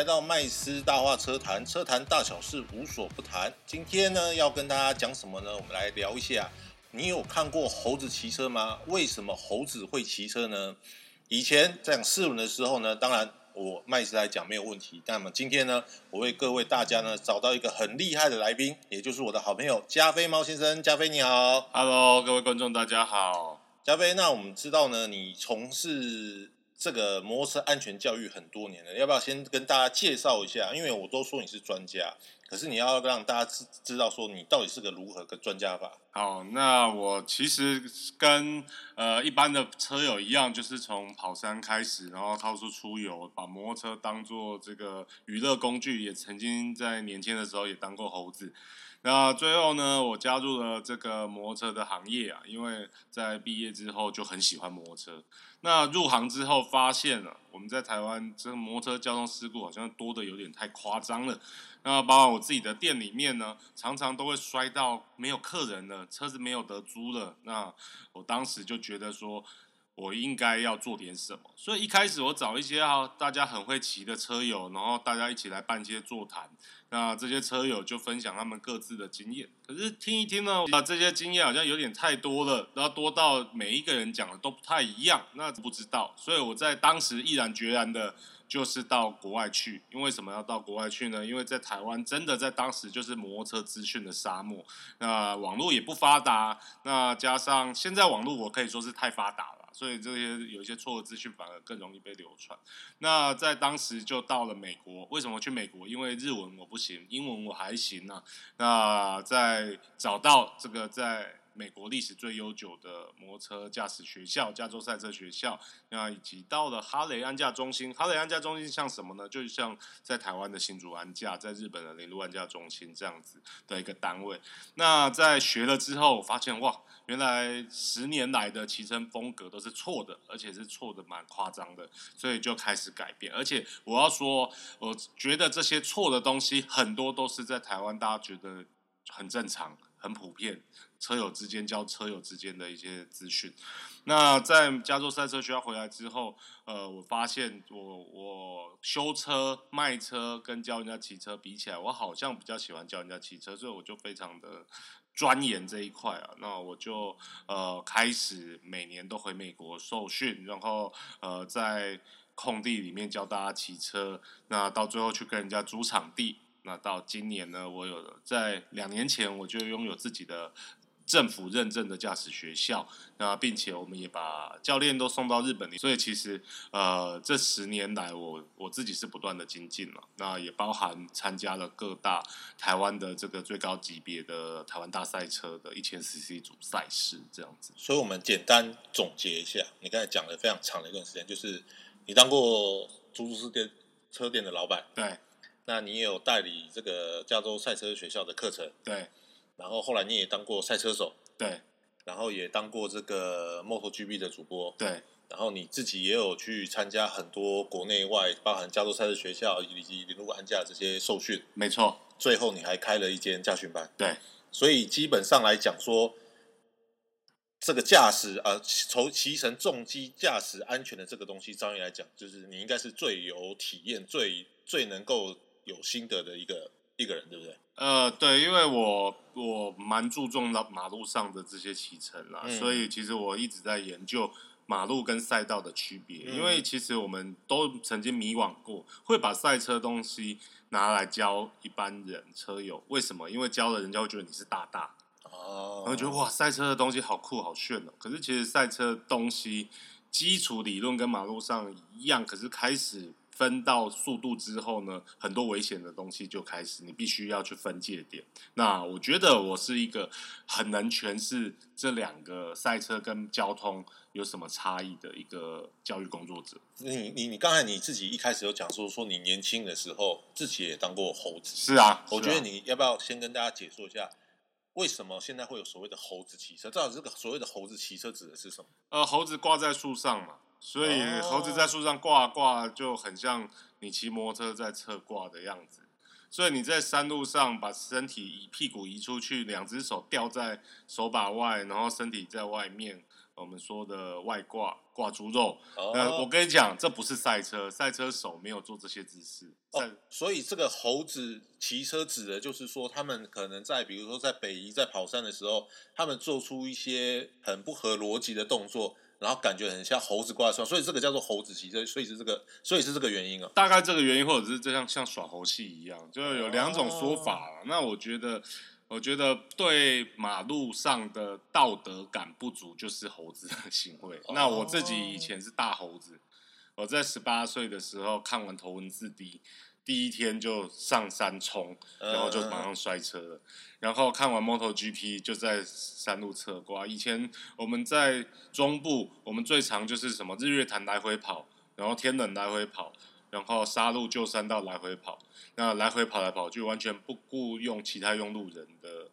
来到麦斯大话车谈，车谈大小事无所不谈。今天呢，要跟大家讲什么呢？我们来聊一下，你有看过猴子骑车吗？为什么猴子会骑车呢？以前在讲四轮的时候呢，当然我麦斯来讲没有问题。那么今天呢，我为各位大家呢找到一个很厉害的来宾，也就是我的好朋友加菲猫先生。加菲你好，Hello，各位观众大家好。加菲，那我们知道呢，你从事这个摩托车安全教育很多年了，要不要先跟大家介绍一下？因为我都说你是专家。可是你要让大家知知道说你到底是个如何个专家法。好，那我其实跟呃一般的车友一样，就是从跑山开始，然后到处出游，把摩托车当做这个娱乐工具，也曾经在年轻的时候也当过猴子。那最后呢，我加入了这个摩托车的行业啊，因为在毕业之后就很喜欢摩托车。那入行之后发现了，我们在台湾这个摩托车交通事故好像多的有点太夸张了。那包括我自己的店里面呢，常常都会摔到没有客人了，车子没有得租了。那我当时就觉得说。我应该要做点什么，所以一开始我找一些啊大家很会骑的车友，然后大家一起来办一些座谈。那这些车友就分享他们各自的经验。可是听一听呢，啊这些经验好像有点太多了，然后多到每一个人讲的都不太一样，那不知道。所以我在当时毅然决然的，就是到国外去。因为什么要到国外去呢？因为在台湾真的在当时就是摩托车资讯的沙漠，那网络也不发达，那加上现在网络我可以说是太发达了。所以这些有一些错误资讯反而更容易被流传。那在当时就到了美国，为什么去美国？因为日文我不行，英文我还行呢。那在找到这个在。美国历史最悠久的摩托车驾驶学校——加州赛车学校，那以及到了哈雷安驾中心。哈雷安驾中心像什么呢？就像在台湾的新竹安驾，在日本的铃鹿安驾中心这样子的一个单位。那在学了之后，发现哇，原来十年来的骑乘风格都是错的，而且是错的蛮夸张的，所以就开始改变。而且我要说，我觉得这些错的东西很多都是在台湾，大家觉得很正常。很普遍，车友之间教车友之间的一些资讯。那在加州赛车学校回来之后，呃，我发现我我修车、卖车跟教人家骑车比起来，我好像比较喜欢教人家骑车，所以我就非常的钻研这一块啊。那我就呃开始每年都回美国受训，然后呃在空地里面教大家骑车。那到最后去跟人家租场地。那到今年呢，我有在两年前我就拥有自己的政府认证的驾驶学校，那并且我们也把教练都送到日本所以其实呃这十年来我我自己是不断的精进了，那也包含参加了各大台湾的这个最高级别的台湾大赛车的一千 CC 组赛事这样子。所以我们简单总结一下，你刚才讲了非常长的一段时间，就是你当过出租车店车店的老板，对。那你也有代理这个加州赛车学校的课程，对。然后后来你也当过赛车手，对。然后也当过这个 MotoGP 的主播，对。然后你自己也有去参加很多国内外，包含加州赛车学校以及林路安驾这些受训，没错。最后你还开了一间驾训班，对。所以基本上来讲说，这个驾驶呃，从骑乘重机驾驶安全的这个东西，张毅来讲，就是你应该是最有体验、最最能够。有心得的一个一个人，对不对？呃，对，因为我我蛮注重到马路上的这些骑乘啦，所以其实我一直在研究马路跟赛道的区别。因为其实我们都曾经迷惘过，会把赛车东西拿来教一般人车友，为什么？因为教了人家会觉得你是大大哦，然后觉得哇，赛车的东西好酷好炫哦。可是其实赛车东西基础理论跟马路上一样，可是开始。分到速度之后呢，很多危险的东西就开始，你必须要去分界点。那我觉得我是一个很能诠释这两个赛车跟交通有什么差异的一个教育工作者。你你你刚才你自己一开始有讲说说你年轻的时候自己也当过猴子，是啊。我觉得你要不要先跟大家解说一下，为什么现在会有所谓的猴子骑车？到底这个所谓的猴子骑车指的是什么？呃，猴子挂在树上嘛。所以猴子在树上挂挂就很像你骑摩托车在侧挂的样子。所以你在山路上把身体移屁股移出去，两只手吊在手把外，然后身体在外面，我们说的外挂挂猪肉。哦呃，我跟你讲，这不是赛车，赛车手没有做这些姿势。赛哦，所以这个猴子骑车指的就是说，他们可能在比如说在北移在跑山的时候，他们做出一些很不合逻辑的动作，然后感觉很像猴子挂双，所以这个叫做猴子骑车，所以是这个，所以是这个原因哦。大概这个原因，或者是这样像耍猴戏一样，就有两种说法哦啦那我觉得，我觉得对马路上的道德感不足就是猴子的行为。哦那我自己以前是大猴子，我在十八岁的时候看完《头文字 D》，第一天就上山冲，然后就马上摔车了。然后看完 MotoGP 就在山路侧挂。以前我们在中部，我们最常就是什么日月潭来回跑，然后天冷来回跑，然后沙路旧山道来回跑。那来回跑来跑去，完全不顾用其他用路人的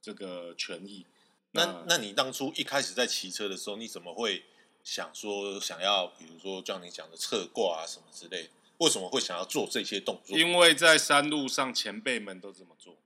这个权益。那那你当初一开始在骑车的时候，你怎么会想说想要，比如说像你讲的侧挂啊什么之类的？为什么会想要做这些动作？因为在山路上前辈们都这么做，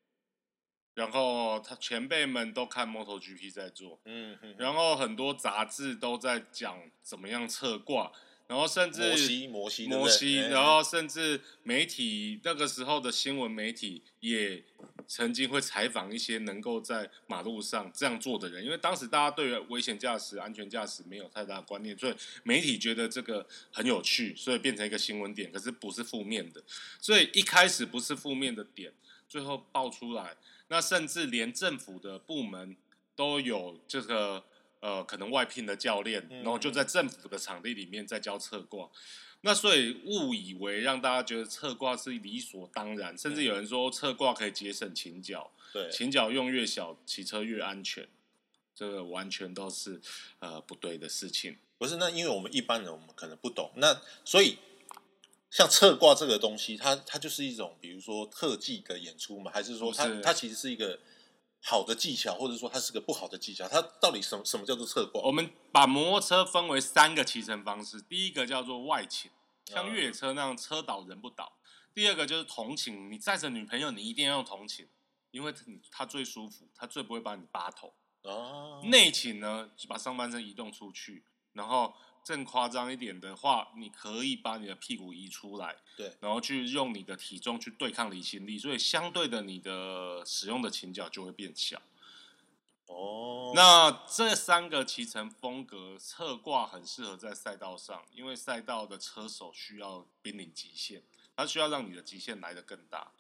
然后他前辈们都看 MotoGP 在做，嗯嗯，然后很多杂志都在讲怎么样侧挂，然后甚至摩西摩西摩西，哎。然后甚至媒体那个时候的新闻媒体也曾经会采访一些能够在马路上这样做的人，因为当时大家对于危险驾驶、安全驾驶没有太大的观念，所以媒体觉得这个很有趣，所以变成一个新闻点，可是不是负面的，所以一开始不是负面的点，最后爆出来，那甚至连政府的部门都有这个。呃，可能外聘的教练，嗯然后就在政府的场地里面在教侧挂，那所以误以为让大家觉得侧挂是理所当然，甚至有人说侧挂可以节省倾角，对，倾角用越小，骑车越安全，这个完全都是呃不对的事情。不是那因为我们一般人我们可能不懂，那所以像侧挂这个东西，它它就是一种比如说特技的演出嘛，还是说它是它其实是一个好的技巧，或者说它是个不好的技巧？它到底什么什么叫做侧挂？我们把摩托车分为三个骑乘方式，第一个叫做外倾，像嗯越野车那样车倒人不倒；第二个就是同倾，你载着女朋友，你一定要用同倾，因为你她最舒服，她最不会把你扒头。哦，内倾呢，就把上半身移动出去，然后更夸张一点的话，你可以把你的屁股移出来，对，然后去用你的体重去对抗离心力，所以相对的，你的使用的倾角就会变小。哦，那这三个骑乘风格，侧挂很适合在赛道上，因为赛道的车手需要濒临极限，他需要让你的极限来得更大。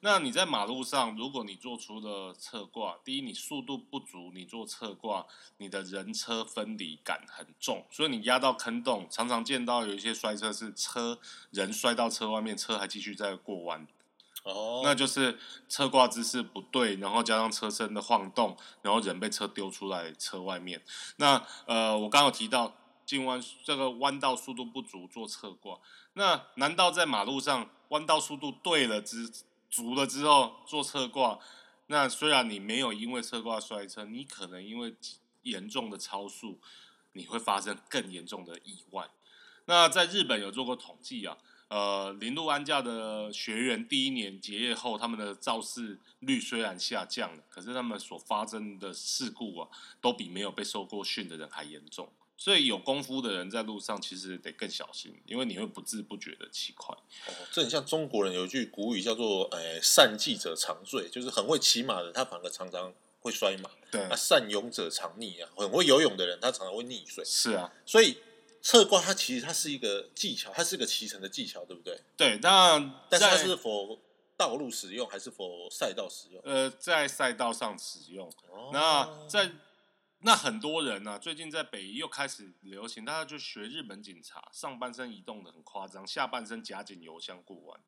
那你在马路上，如果你做出了侧挂，第一，你速度不足，你做侧挂，你的人车分离感很重，所以你压到坑洞，常常见到有一些摔车是车人摔到车外面，车还继续在过弯，哦，那就是侧挂姿势不对，然后加上车身的晃动，然后人被车丢出来车外面。那呃，我刚刚有提到进弯这个弯道速度不足做侧挂，那难道在马路上弯道速度对了之足了之后做侧挂？那虽然你没有因为侧挂摔车，你可能因为严重的超速，你会发生更严重的意外。那在日本有做过统计啊，呃，零路安驾的学员第一年结业后，他们的肇事率虽然下降了，可是他们所发生的事故啊，都比没有被受过训的人还严重。所以有功夫的人在路上其实得更小心，因为你会不知不觉的骑快。哦，这很像中国人有一句古语叫做“呃，善骑者常醉”，就是很会骑马的人，他反而常常会摔马；对啊，，善泳者常溺啊，很会游泳的人，他常常会溺水。是啊，所以侧挂它其实它是一个技巧，它是个骑乘的技巧，对不对？对。那但是它是否道路使用还是否赛道使用？呃在赛道上使用，哦那在那很多人呢、最近在北宜又开始流行，大家就学日本警察，上半身移动的很夸张，下半身夹紧油箱过弯。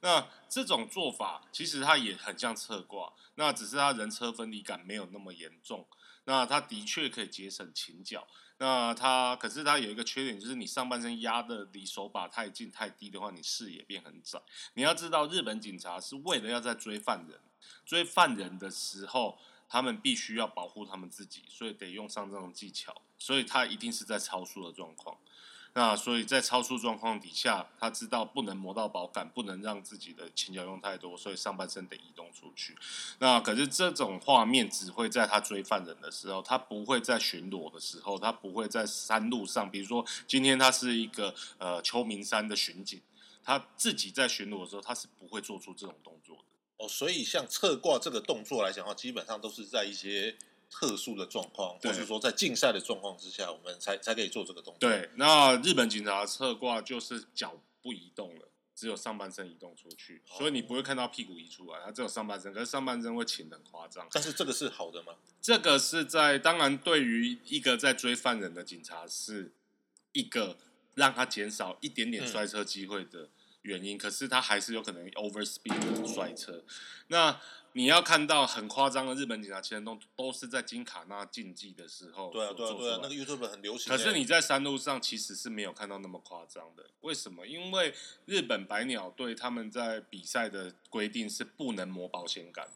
那这种做法其实它也很像侧挂，那只是它人车分离感没有那么严重。那它的确可以节省倾角，那它可是它有一个缺点，就是你上半身压的离手把太近太低的话，你视野变很窄。你要知道，日本警察是为了要在追犯人，追犯人的时候，他们必须要保护他们自己，所以得用上这种技巧，所以他一定是在超速的状况。那所以在超速状况底下，他知道不能磨到保杆，不能让自己的前脚用太多，所以上半身得移动出去。那可是这种画面只会在他追犯人的时候，他不会在巡逻的时候，他不会在山路上。比如说今天他是一个呃秋名山的巡警，他自己在巡逻的时候，他是不会做出这种动作的。哦，所以像侧挂这个动作来讲的话，基本上都是在一些。特殊的状况，或是说在竞赛的状况之下，我们才才可以做这个动作。对，那日本警察侧挂就是脚不移动了，只有上半身移动出去，所以你不会看到屁股移出来，它只有上半身，可是上半身会请的很夸张。但是这个是好的吗？这个是在当然，对于一个在追犯人的警察，是一个让他减少一点点摔车机会的原因。可是他还是有可能 over speed 的摔车。那你要看到很夸张的日本警察骑动都是在金卡纳竞技的时候对啊对啊对啊，那个 YouTube 很流行。可是你在山路上其实是没有看到那么夸张的。为什么？因为日本百鸟队他们在比赛的规定是不能磨保险杆，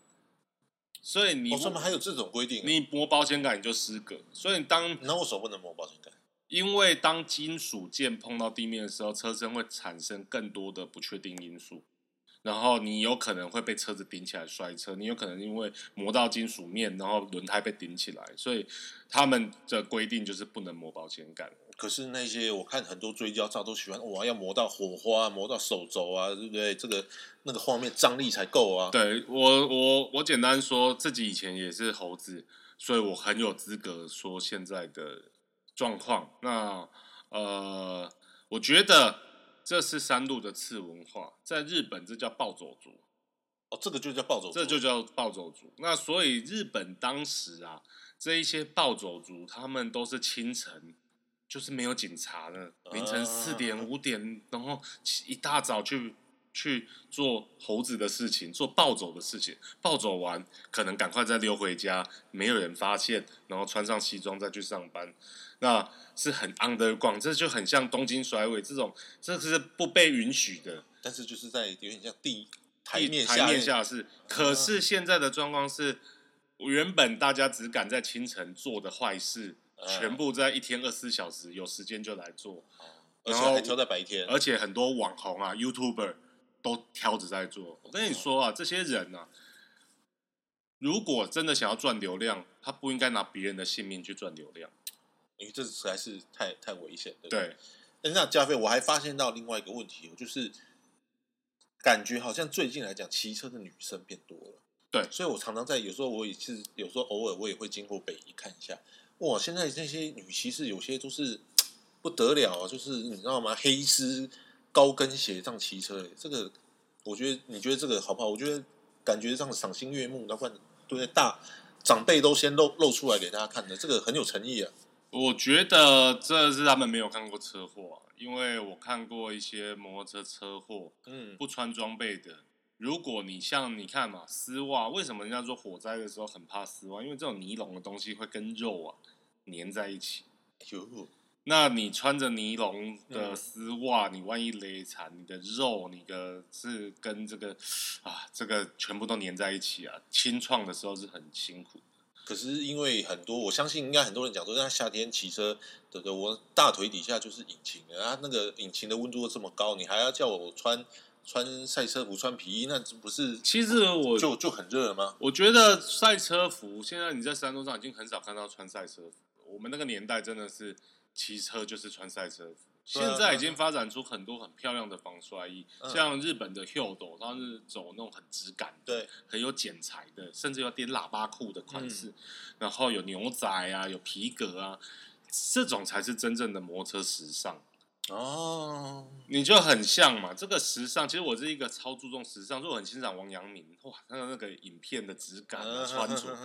所以你上面还有这种规定？你磨保险杆你就失格。所以当那我手不能磨保险杆，因为当金属件碰到地面的时候，车身会产生更多的不确定因素。然后你有可能会被车子顶起来摔车，你有可能因为磨到金属面，然后轮胎被顶起来，所以他们的规定就是不能磨保险杆。可是那些我看很多追焦照都喜欢哇，要磨到火花，磨到手肘啊，对不对？这个那个画面张力才够啊。对我我我简单说自己以前也是猴子，所以我很有资格说现在的状况。那呃，我觉得。这是山路的次文化，在日本这叫暴走族。哦，这个就叫暴走族，这就叫暴走族。那所以日本当时啊，这一些暴走族，他们都是清晨，就是没有警察的，凌晨四点五点，然后一大早去去做猴子的事情，做暴走的事情。暴走完，可能赶快再溜回家，没有人发现，然后穿上西装再去上班。那是很 underground，这就很像东京甩尾这种，这是不被允许的。但是就是在有点像地台面台面下是，可是现在的状况是，原本大家只敢在清晨做的坏事，全部在一天二十四小时有时间就来做，而且还挑在白天，而且很多网红啊、YouTuber 都挑着在做。我跟你说啊，这些人啊，如果真的想要赚流量，他不应该拿别人的性命去赚流量。因为这实在是太太危险，对不对？那加菲，我还发现到另外一个问题，就是感觉好像最近来讲，骑车的女生变多了。对，所以我常常在有时候我也是有时候偶尔我也会经过北宜看一下，哇，现在那些女骑士有些都是不得了，就是你知道吗？黑丝高跟鞋这样骑车，这个我觉得你觉得这个好不好？我觉得感觉这样赏心悦目，那不然对不对？大长辈都先露露出来给大家看的，这个很有诚意啊。我觉得这是他们没有看过车祸，因为我看过一些摩托车车祸，嗯，不穿装备的。如果你像你看嘛，丝袜，为什么人家说火灾的时候很怕丝袜？因为这种尼龙的东西会跟肉啊粘在一起。哟，那你穿着尼龙的丝袜，你万一勒残，你的肉，你的是跟这个啊，这个全部都粘在一起啊，清创的时候是很辛苦。可是因为很多，我相信应该很多人讲说，在夏天骑车，对对，我大腿底下就是引擎啊，那个引擎的温度这么高，你还要叫我穿穿赛车服、穿皮衣，那不是？其实我就就很热吗？我觉得赛车服现在你在山路上已经很少看到穿赛车服，我们那个年代真的是骑车就是穿赛车服。现在已经发展出很多很漂亮的防摔衣，像日本的 Hildo，它是走那种很质感的，很有剪裁的，甚至有点喇叭裤的款式，然后有牛仔啊，有皮革啊，这种才是真正的摩托车时尚哦。你就很像嘛，这个时尚，其实我是一个超注重时尚，所以我很欣赏王阳明，哇，他的那个影片的质感啊，穿着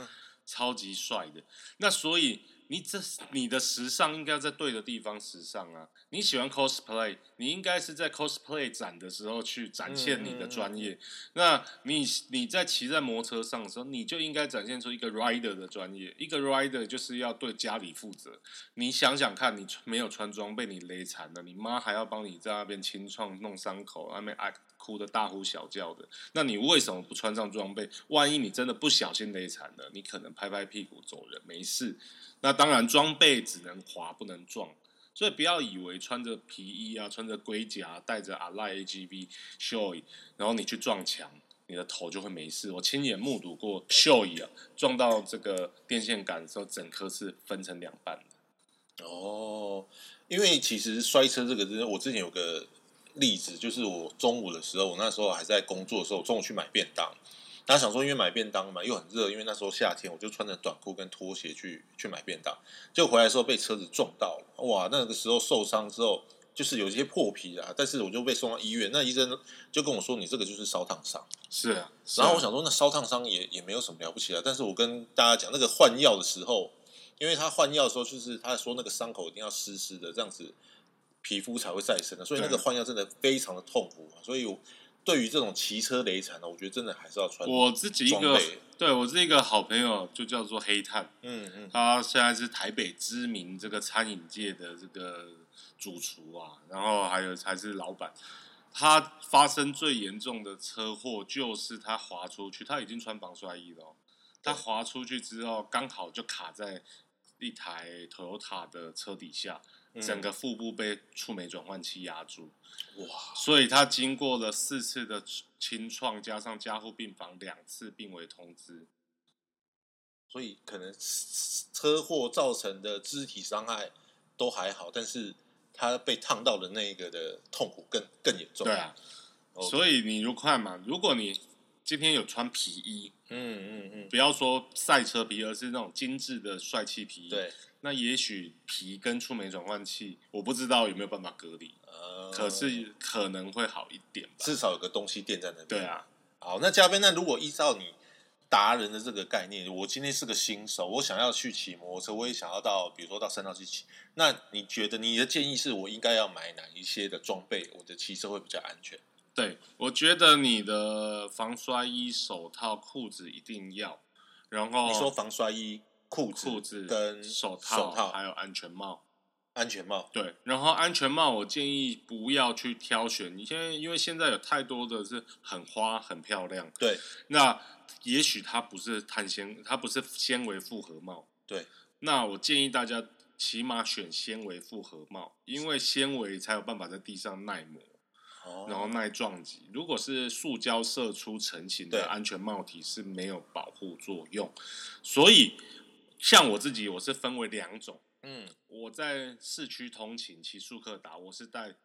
超级帅的，那所以。你这你的时尚应该在对的地方时尚啊！你喜欢 cosplay，你应该是在 cosplay 展的时候去展现你的专业。那你你在骑在摩托车上的时候，你就应该展现出一个 rider 的专业。一个 rider 就是要对家里负责。你想想看，你没有穿装被你勒残了，你妈还要帮你在那边清创弄伤口，那边爱哭的大呼小叫的。那你为什么不穿上装备？万一你真的不小心勒惨了，你可能拍拍屁股走人，没事。那当然，装备只能滑不能撞，所以不要以为穿着皮衣啊、穿着龟甲、带着阿赖 AGV show，，然后你去撞墙，你的头就会没事。我亲眼目睹过秀椅啊撞到这个电线杆的时候，整颗是分成两半的。哦，因为其实摔车这个，我之前有个例子，就是我中午的时候，我那时候还在工作的时候，中午去买便当，然后想说因为买便当嘛，又很热，因为那时候夏天，我就穿着短裤跟拖鞋去去买便当，结果回来的时候被车子撞到了，哇，那个时候受伤之后。就是有一些破皮啊，但是我就被送到医院，那医生就跟我说：“你这个就是烧烫伤。”是啊，然后我想说，那烧烫伤也也没有什么了不起啊。但是我跟大家讲，那个换药的时候，因为他换药的时候，就是他说那个伤口一定要湿湿的，这样子皮肤才会再生的。所以那个换药真的非常的痛苦。所以对于这种骑车雷惨呢，我觉得真的还是要穿。我自己一个，对我一个好朋友就叫做黑炭，嗯嗯，他现在是台北知名这个餐饮界的这个。主厨啊，然后还有才是老板。他发生最严重的车祸就是他滑出去，他已经穿防摔衣了。他滑出去之后，刚好就卡在一台 Toyota 的车底下，整个腹部被触媒转换器压住。哇！所以他经过了四次的清创，加上加护病房两次病危通知，所以可能车祸造成的肢体伤害都还好，但是。他被烫到的那个的痛苦更更严重。对啊，所以你如看嘛，如果你今天有穿皮衣，嗯嗯嗯，不要说赛车皮，而是那种精致的帅气皮衣，对，那也许皮跟触媒转换器，我不知道有没有办法隔离，可是可能会好一点，至少有个东西垫在那边。对啊，好，那嘉宾，那如果依照你。达人的这个概念，我今天是个新手，我想要去骑摩托车，我也想要到，比如说到山道去骑。那你觉得你的建议是我应该要买哪一些的装备，我的骑车会比较安全？对，我觉得你的防摔衣、手套、裤子一定要。然后你说防摔衣、裤子、裤子跟手套、手套还有安全帽。安全帽对，然后安全帽我建议不要去挑选，你现在因为现在有太多的是很花很漂亮，对，那也许它不是碳纤，它不是纤维复合帽，对，那我建议大家起码选纤维复合帽，因为纤维才有办法在地上耐磨，哦，然后耐撞击。如果是塑胶射出成型的安全帽体是没有保护作用，所以像我自己，我是分为两种。嗯，我在市区通勤骑速克达，我是戴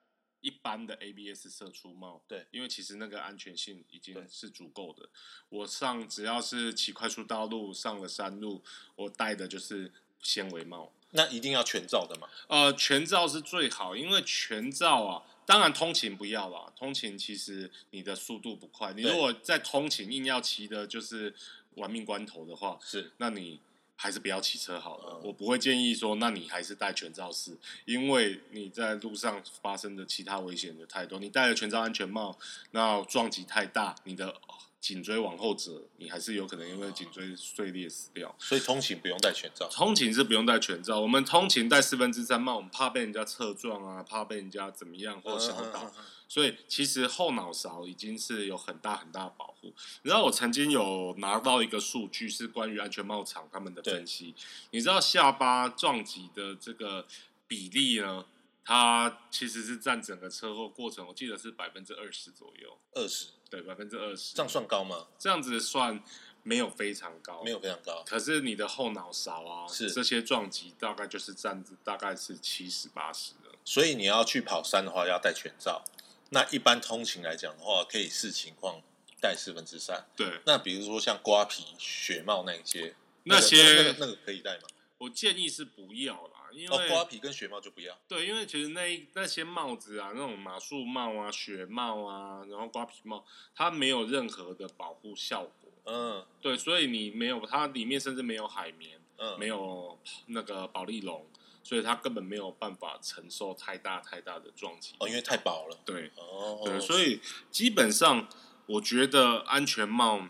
一般的 ABS 射出帽。对，因为其实那个安全性已经是足够的。我上只要是骑快速道路上了山路，我戴的就是纤维帽。那一定要全罩的吗？呃，全罩是最好，因为全罩啊，当然通勤不要啦。通勤其实你的速度不快，你如果在通勤硬要骑的就是玩命关头的话，是，那你。还是不要骑车好了。我不会建议说，那你还是戴全罩式，因为你在路上发生的其他危险的太多。你戴了全罩安全帽，那撞击太大，你的颈椎往后折，你还是有可能因为颈椎碎裂死掉。所以通勤不用戴全罩。通勤是不用戴全罩。我们通勤戴四分之三帽，我们怕被人家侧撞啊，怕被人家怎么样或小倒。所以其实后脑勺已经是有很大很大的保护。然后我曾经有拿到一个数据，是关于安全帽厂他们的分析。你知道下巴撞击的这个比例呢？它其实是占整个车祸过程，我记得是百分之二十左右。二十，对，百分之二十。这样算高吗？这样子算没有非常高，没有非常高。可是你的后脑勺啊，是这些撞击大概就是占大概是七十八十的。所以你要去跑山的话，要戴全罩。那一般通勤来讲的话，可以视情况戴四分之三。对。那比如说像瓜皮、雪帽那一些，那些那个可以戴吗？我建议是不要啦，因为瓜皮跟雪帽就不要。对，因为其实那那些帽子啊，那种马术帽啊、雪帽啊，然后瓜皮帽，它没有任何的保护效果。嗯。对，所以你没有它里面甚至没有海绵，嗯，没有那个保利龙。所以它根本没有办法承受太大太大的撞击哦，因为太薄了。对，哦，对，所以基本上我觉得安全帽，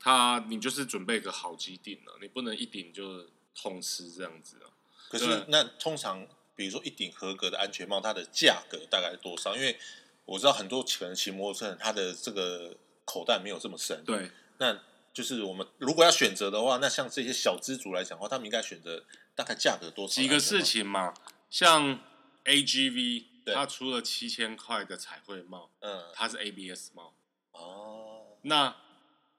它你就是准备个好几顶了，你不能一顶就痛失这样子啊。可是那通常比如说一顶合格的安全帽，它的价格大概多少？因为我知道很多可能骑摩托车，它的这个口袋没有这么深。对，那就是我们如果要选择的话，那像这些小资族来讲的话，他们应该选择。大概价格多少？几个事情嘛，像 AGV 对它出了七千块的彩绘帽，嗯，它是 ABS 帽。哦，那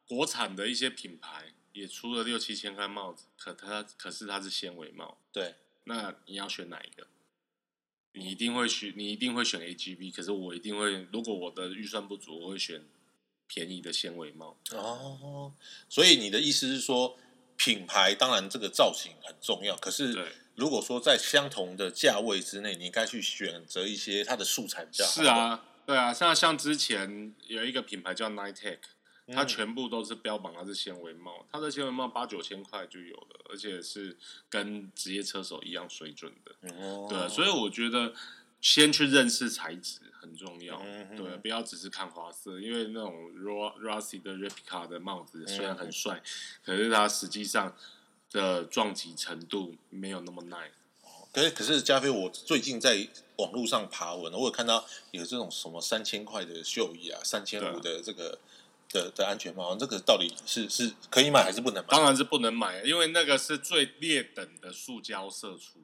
国产的一些品牌也出了六七千块帽子，可它可是它是纤维帽。对，那你要选哪一个？你一定会选，你一定会选 AGV，可是我一定会，如果我的预算不足，我会选便宜的纤维帽。哦，所以你的意思是说，品牌当然这个造型很重要，可是，如果说在相同的价位之内，你应该去选择一些它的素材比较好。是，啊，对啊，像像之前有一个品牌叫 Nitek，它嗯全部都是标榜它是纤维帽，它的纤维帽八九千块就有了，而且是跟职业车手一样水准的。哦，对，所以我觉得先去认识材质很重要。嗯对，不要只是看花色，因为那种 Ro Rossi 的 Replica 的帽子虽然很帅，可是它实际上的撞击程度没有那么 nice。可是可是加菲，我最近在网络上爬文，我有看到有这种什么三千块的秀衣啊，三千五的这个的的安全帽，这个到底是是可以买还是不能买？当然是不能买，因为那个是最劣等的塑胶射出。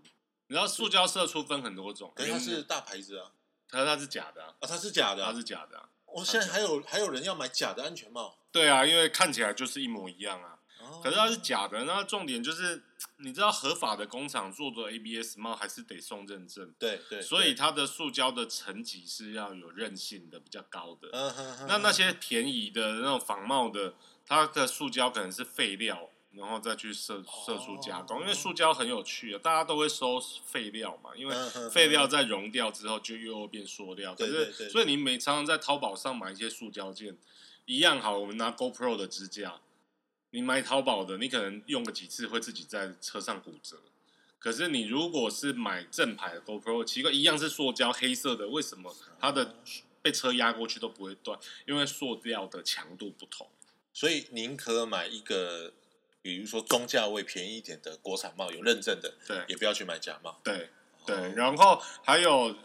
你知道塑胶射出分很多种，可是它是大牌子啊，可是它是假的、啊，啊，它是假的、它啊。是假的、啊。我现在还有还有人要买假的安全帽，对啊，因为看起来就是一模一样啊。哦可是它是假的，那重点就是，你知道合法的工厂做的 ABS 帽还是得送认证，对对，所以它的塑胶的层级是要有韧性的，比较高的。嗯哼哼那那些便宜的那种仿冒的，它的塑胶可能是废料，然后再去射射出加工。因为塑胶很有趣啊，大家都会收废料嘛，因为废料在熔掉之后就又会变塑料。可是，所以你每常常在淘宝上买一些塑胶件，一样好。我们拿 GoPro 的支架，你买淘宝的，你可能用个几次会自己在车上骨折。可是你如果是买正牌的 GoPro，奇怪，一样是塑胶黑色的，为什么它的被车压过去都不会断？因为塑料的强度不同。所以宁可买一个，比如说中价位便宜一点的国产帽，有认证的，对也不要去买假帽。对对，哦然后还有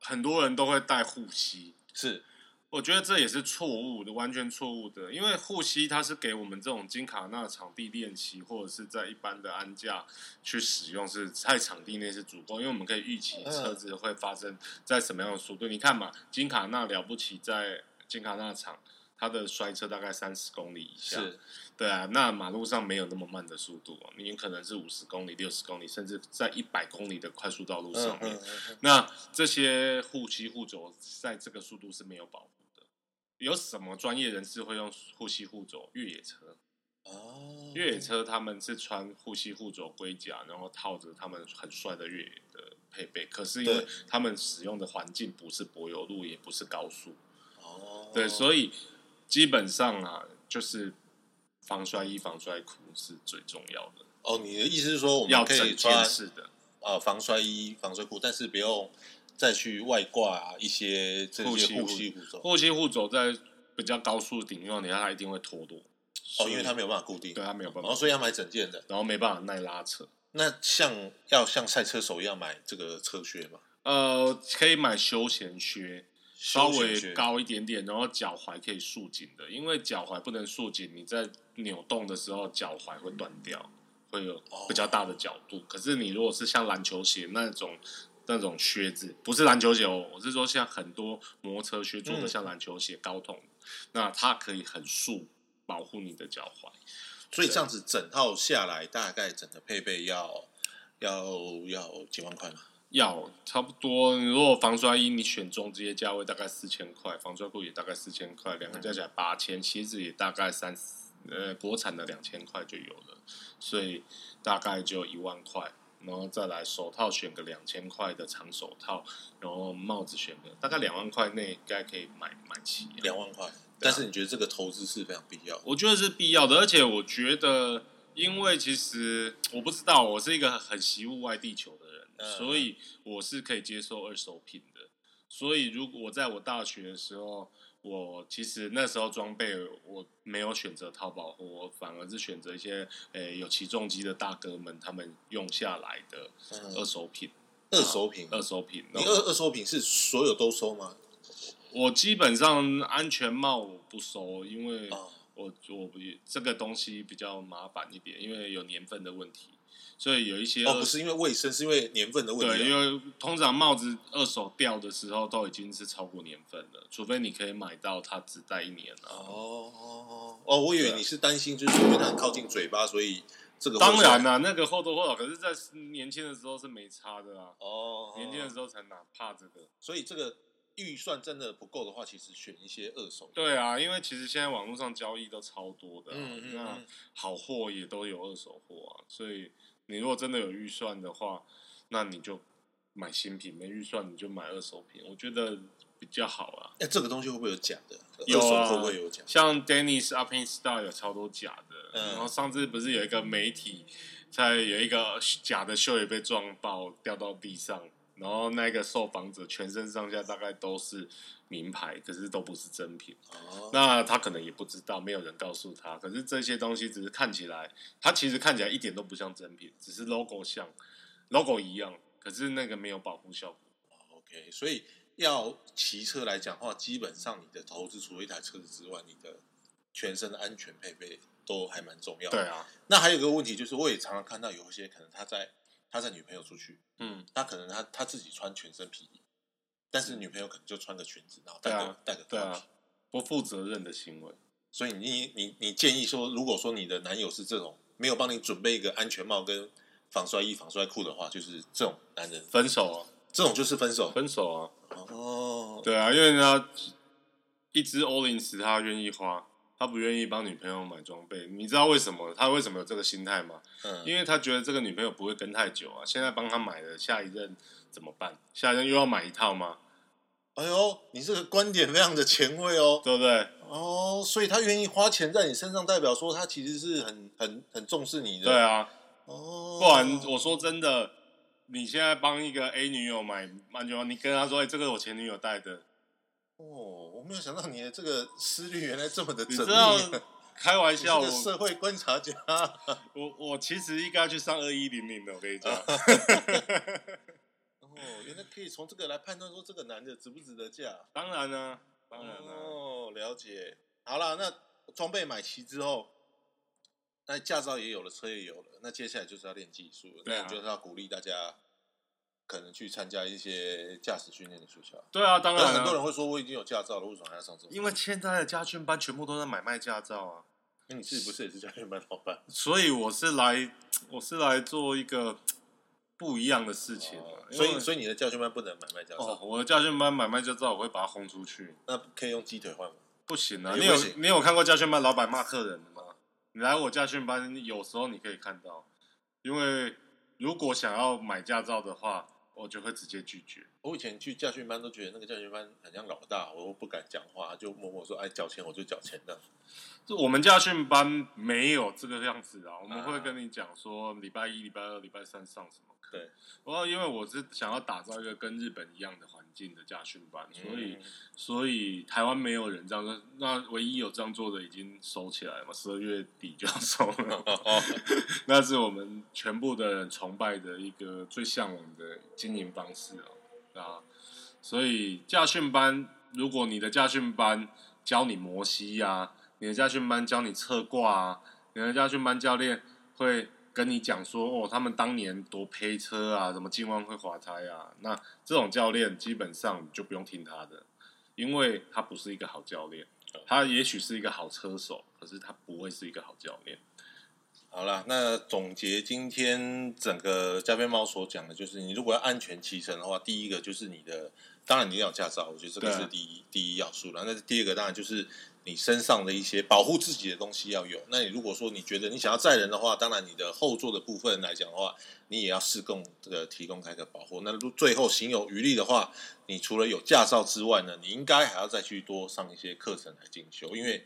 很多人都会戴护膝，是我觉得这也是错误的，完全错误的。因为护膝它是给我们这种金卡纳场地练习，或者是在一般的安架去使用，是在场地内是足够，因为我们可以预期嗯车子会发生在什么样的速度。你看嘛，金卡纳了不起，在金卡纳场。它的摔车大概三十公里以下，是，对啊，那马路上没有那么慢的速度啊，你可能是五十公里、六十公里，甚至在一百公里的快速道路嗯上面。嗯嗯嗯那这些护膝护肘在这个速度是没有保护的。有什么专业人士会用护膝护肘？越野车，哦，越野车他们是穿护膝护肘龟甲，然后套着他们很帅的越野的配备。可是因为他们使用的环境不是柏油路，也不是高速，哦，对，所以基本上啊，就是防摔衣、防摔裤是最重要的，哦，你的意思是说我要们可以整穿件式的。呃防摔衣、防摔裤，但是不用再去外挂一些这护膝些护膝护肘护膝护肘在比较高速顶用，你看它一定会脱落。哦，因为它没有办法固定，对它没有办法然后所以要买整件的。然后没办法耐拉扯。那像要像赛车手一样买这个车靴嘛？呃，可以买休闲靴，稍微高一点点，然后脚踝可以束紧的，因为脚踝不能束紧，你在扭动的时候脚踝会断掉，会有比较大的角度。可是你如果是像篮球鞋那种那种靴子，不是篮球鞋哦，我是说像很多摩托车靴做的嗯像篮球鞋高筒，那它可以很束保护你的脚踝。所以这样子整套下来，大概整个配备要要要几万块嘛？要差不多，你如果防摔衣你选中这些价位大概四千块，防摔裤也大概四千块，两个加起来八千，鞋子也大概三呃国产的两千块就有了，所以大概就一万块，然后再来手套选个两千块的长手套，然后帽子选个大概两万块内应该可以买买齐、两万块。但是你觉得这个投资是非常必要？我觉得是必要的，而且我觉得，因为其实我不知道，我是一个很习物外地球的人，所以我是可以接受二手品的。所以如果我在我大学的时候，我其实那时候装备我没有选择淘宝货，我反而是选择一些诶、有起重机的大哥们他们用下来的二嗯，手品。二手品，二手品，你二二手品是所有都收吗？我基本上安全帽我不收，因为哦，我我不这个东西比较麻烦一点，因为有年份的问题，所以有一些哦，不是因为卫生，是因为年份的问，题啊。因为通常帽子二手掉的时候都已经是超过年份了，除非你可以买到它只戴一年啊。哦哦哦，我以为你是担心，就是因为它很靠近嘴巴，所以这个当然啦。啦、那个或多或少，可是，在年轻的时候是没差的啊。哦，年轻的时候才哪怕这个。所以这个预算真的不够的话，其实选一些二手。对啊，因为其实现在网络上交易都超多的啊、嗯嗯那嗯好货也都有二手货啊，所以你如果真的有预算的话，那你就买新品；没预算你就买二手品，我觉得比较好啊。哎，这个东西会不会有假的？有啊二手会不会有假？像 Dennis Up in Star 有超多假的，嗯然后上次不是有一个媒体在有一个假的秀也被撞爆掉到地上，然后那个受访者全身上下大概都是名牌，可是都不是真品。哦，那他可能也不知道，没有人告诉他。可是这些东西只是看起来，它其实看起来一点都不像真品，只是 logo 像，logo 一样，可是那个没有保护效果。OK，所以要骑车来讲的话，基本上你的投资除了一台车子之外，你的全身的安全配备都还蛮重要的。对，啊，那还有一个问题就是，我也常常看到有一些可能他在他带女朋友出去，嗯，他可能他他自己穿全身皮衣，但是女朋友可能就穿个裙子，然后戴个、戴个对啊不负责任的行为。所以你你你建议说，如果说你的男友是这种没有帮你准备一个安全帽跟防摔衣、防摔裤的话，就是这种男人，分手啊，这种就是分手。分手啊，哦，对啊，因为他一只欧林斯他愿意花，他不愿意帮女朋友买装备。你知道为什么他为什么有这个心态吗？嗯，因为他觉得这个女朋友不会跟太久啊，现在帮他买了，下一任怎么办？下一任又要买一套吗？哎呦，你这个观点非常的前卫哦。对不对？哦，所以他愿意花钱在你身上，代表说他其实是很很很重视你的。对，啊，哦，不然我说真的，你现在帮一个 A 女友买安全帽，你跟他说，哎、这个我前女友带的，哦，我没有想到你的这个思虑原来这么的你缜知道密。开玩笑，社会观察家。我我其实应该去上二一零零的，我跟你讲。哦，原来可以从这个来判断说这个男的值不值得嫁。当然呢、当然呢、哦，了解。好了，那装备买齐之后，那驾照也有了，车也有了，那接下来就是要练技术了。对啊那我就是要鼓励大家，可能去参加一些驾驶训练的学校。对啊，当然、啊。很多人会说我已经有驾照了，为什么还要上这？因为现在的家训班全部都在买卖驾照啊，那你自己不是也是家训班老板？所以我是来，我是来做一个不一样的事情、啊哦所以以所以你的驾训班不能买卖驾照，哦，我的家训班买卖驾照我会把它轰出去，那可以用鸡腿换吗？不行啊！你有你有看过家训班老板骂客人的吗？你来我家训班，有时候你可以看到，因为如果想要买驾照的话，我就会直接拒绝。我以前去教训班都觉得那个教训班很像老大，我都不敢讲话，就默默说：“哎，缴钱我就缴钱的。就我们教训班没有这个样子啊，我们啊会跟你讲说礼拜一、礼拜二、礼拜三上什么课。对，然后因为我是想要打造一个跟日本一样的环境的驾训班，所以、嗯所以台湾没有人这样做，那唯一有这样做的已经收起来了嘛，十二月底就要收了。哦，那是我们全部的人崇拜的一个最向往的经营方式哦，啊，所以驾训班，如果你的驾训班教你摩西呀、你的驾训班教你侧挂啊，你的驾训班教练会跟你讲说，哦，他们当年多配车啊，什么进弯会滑胎啊，那这种教练基本上你就不用听他的，因为他不是一个好教练，他也许是一个好车手，可是他不会是一个好教练。好了，那总结今天整个加菲猫所讲的，就是你如果要安全骑乘的话，第一个就是你的，当然你要有驾照，我觉得这个是第一、第一要素了。那第二个当然就是你身上的一些保护自己的东西要有。那你如果说你觉得你想要载人的话，当然你的后座的部分来讲的话，你也要适供这个提供开个保护。那如最后行有余力的话，你除了有驾照之外呢，你应该还要再去多上一些课程来进修，因为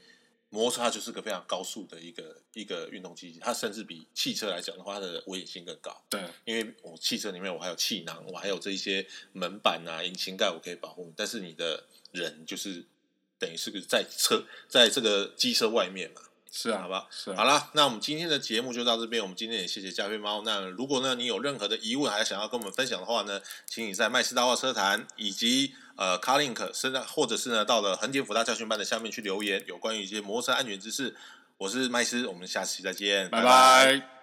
摩托车就是个非常高速的一个一个运动机器，它甚至比汽车来讲的话，它的危险性更高。对，因为我汽车里面我还有气囊，我还有这一些门板啊、引擎盖，我可以保护你。但是你的人就是等于是个在车在这个机车外面嘛，是啊，好吧？是啊好啦，那我们今天的节目就到这边。我们今天也谢谢加菲猫。那如果呢你有任何的疑问，还想要跟我们分享的话呢，请你在麦斯大话车坛以及呃 Carlink 或者是呢到了横田辅大教训班的下面去留言，有关于一些摩托车安全知识。我是麦斯，我们下期再见，拜拜。